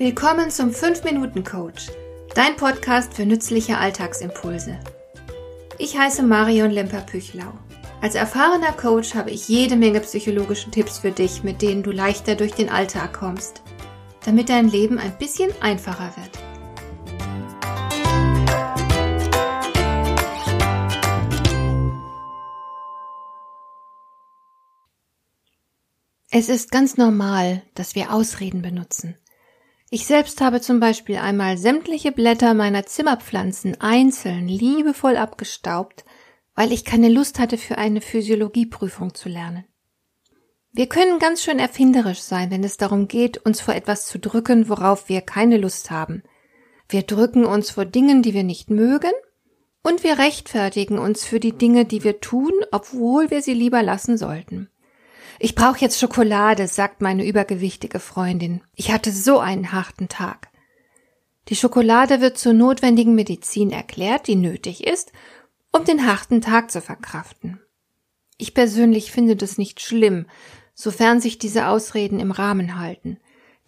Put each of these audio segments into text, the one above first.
Willkommen zum 5-Minuten-Coach, dein Podcast für nützliche Alltagsimpulse. Ich heiße Marion Lemper-Püchlau. Als erfahrener Coach habe ich jede Menge psychologische Tipps für dich, mit denen du leichter durch den Alltag kommst, damit dein Leben ein bisschen einfacher wird. Es ist ganz normal, dass wir Ausreden benutzen. Ich selbst habe zum Beispiel einmal sämtliche Blätter meiner Zimmerpflanzen einzeln liebevoll abgestaubt, weil ich keine Lust hatte, für eine Physiologieprüfung zu lernen. Wir können ganz schön erfinderisch sein, wenn es darum geht, uns vor etwas zu drücken, worauf wir keine Lust haben. Wir drücken uns vor Dingen, die wir nicht mögen, und wir rechtfertigen uns für die Dinge, die wir tun, obwohl wir sie lieber lassen sollten. Ich brauche jetzt Schokolade, sagt meine übergewichtige Freundin. Ich hatte so einen harten Tag. Die Schokolade wird zur notwendigen Medizin erklärt, die nötig ist, um den harten Tag zu verkraften. Ich persönlich finde das nicht schlimm, sofern sich diese Ausreden im Rahmen halten.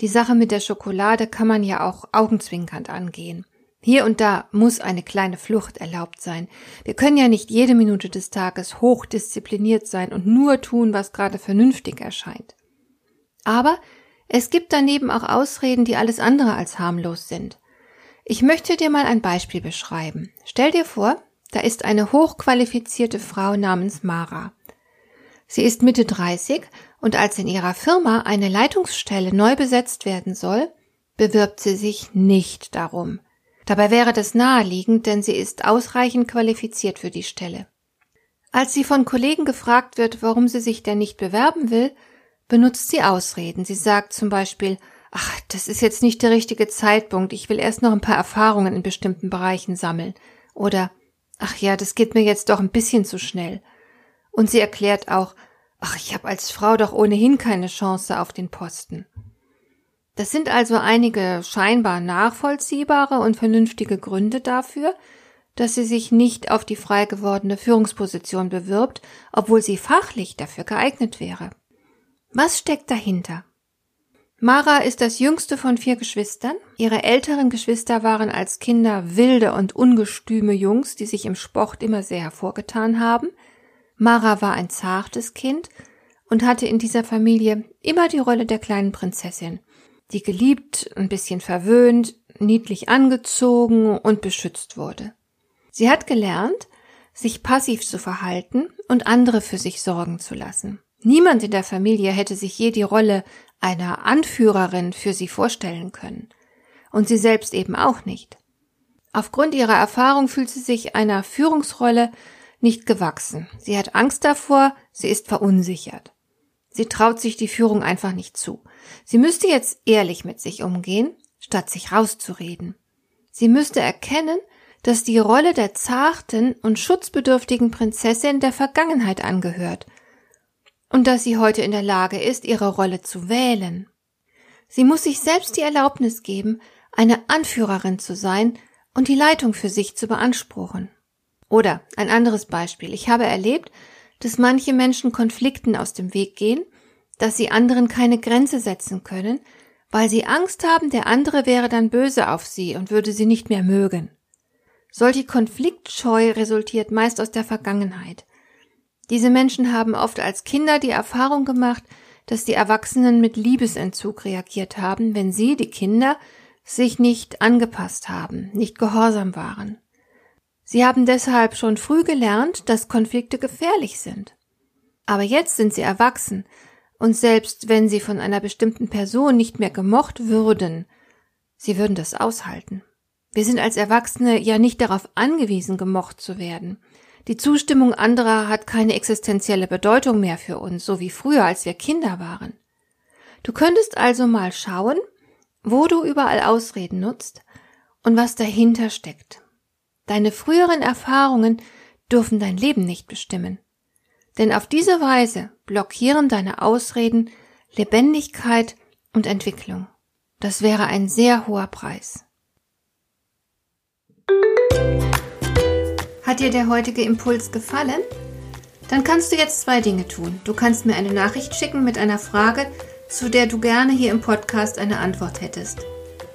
Die Sache mit der Schokolade kann man ja auch augenzwinkernd angehen. Hier und da muss eine kleine Flucht erlaubt sein. Wir können ja nicht jede Minute des Tages hochdiszipliniert sein und nur tun, was gerade vernünftig erscheint. Aber es gibt daneben auch Ausreden, die alles andere als harmlos sind. Ich möchte dir mal ein Beispiel beschreiben. Stell dir vor, da ist eine hochqualifizierte Frau namens Mara. Sie ist Mitte 30 und als in ihrer Firma eine Leitungsstelle neu besetzt werden soll, bewirbt sie sich nicht darum. Dabei wäre das naheliegend, denn sie ist ausreichend qualifiziert für die Stelle. Als sie von Kollegen gefragt wird, warum sie sich denn nicht bewerben will, benutzt sie Ausreden. Sie sagt zum Beispiel, ach, das ist jetzt nicht der richtige Zeitpunkt, ich will erst noch ein paar Erfahrungen in bestimmten Bereichen sammeln. Oder, ach ja, das geht mir jetzt doch ein bisschen zu schnell. Und sie erklärt auch, ach, ich habe als Frau doch ohnehin keine Chance auf den Posten. Das sind also einige scheinbar nachvollziehbare und vernünftige Gründe dafür, dass sie sich nicht auf die frei gewordene Führungsposition bewirbt, obwohl sie fachlich dafür geeignet wäre. Was steckt dahinter? Mara ist das jüngste von vier Geschwistern. Ihre älteren Geschwister waren als Kinder wilde und ungestüme Jungs, die sich im Sport immer sehr hervorgetan haben. Mara war ein zartes Kind und hatte in dieser Familie immer die Rolle der kleinen Prinzessin die geliebt, ein bisschen verwöhnt, niedlich angezogen und beschützt wurde. Sie hat gelernt, sich passiv zu verhalten und andere für sich sorgen zu lassen. Niemand in der Familie hätte sich je die Rolle einer Anführerin für sie vorstellen können. Und sie selbst eben auch nicht. Aufgrund ihrer Erfahrung fühlt sie sich einer Führungsrolle nicht gewachsen. Sie hat Angst davor, sie ist verunsichert. Sie traut sich die Führung einfach nicht zu. Sie müsste jetzt ehrlich mit sich umgehen, statt sich rauszureden. Sie müsste erkennen, dass die Rolle der zarten und schutzbedürftigen Prinzessin der Vergangenheit angehört und dass sie heute in der Lage ist, ihre Rolle zu wählen. Sie muss sich selbst die Erlaubnis geben, eine Anführerin zu sein und die Leitung für sich zu beanspruchen. Oder ein anderes Beispiel. Ich habe erlebt, dass manche Menschen Konflikten aus dem Weg gehen, dass sie anderen keine Grenze setzen können, weil sie Angst haben, der andere wäre dann böse auf sie und würde sie nicht mehr mögen. Solche Konfliktscheu resultiert meist aus der Vergangenheit. Diese Menschen haben oft als Kinder die Erfahrung gemacht, dass die Erwachsenen mit Liebesentzug reagiert haben, wenn sie, die Kinder, sich nicht angepasst haben, nicht gehorsam waren. Sie haben deshalb schon früh gelernt, dass Konflikte gefährlich sind. Aber jetzt sind sie erwachsen, und selbst wenn sie von einer bestimmten Person nicht mehr gemocht würden, sie würden das aushalten. Wir sind als Erwachsene ja nicht darauf angewiesen, gemocht zu werden. Die Zustimmung anderer hat keine existenzielle Bedeutung mehr für uns, so wie früher, als wir Kinder waren. Du könntest also mal schauen, wo du überall Ausreden nutzt und was dahinter steckt. Deine früheren Erfahrungen dürfen dein Leben nicht bestimmen. Denn auf diese Weise blockieren deine Ausreden Lebendigkeit und Entwicklung. Das wäre ein sehr hoher Preis. Hat dir der heutige Impuls gefallen? Dann kannst du jetzt zwei Dinge tun. Du kannst mir eine Nachricht schicken mit einer Frage, zu der du gerne hier im Podcast eine Antwort hättest.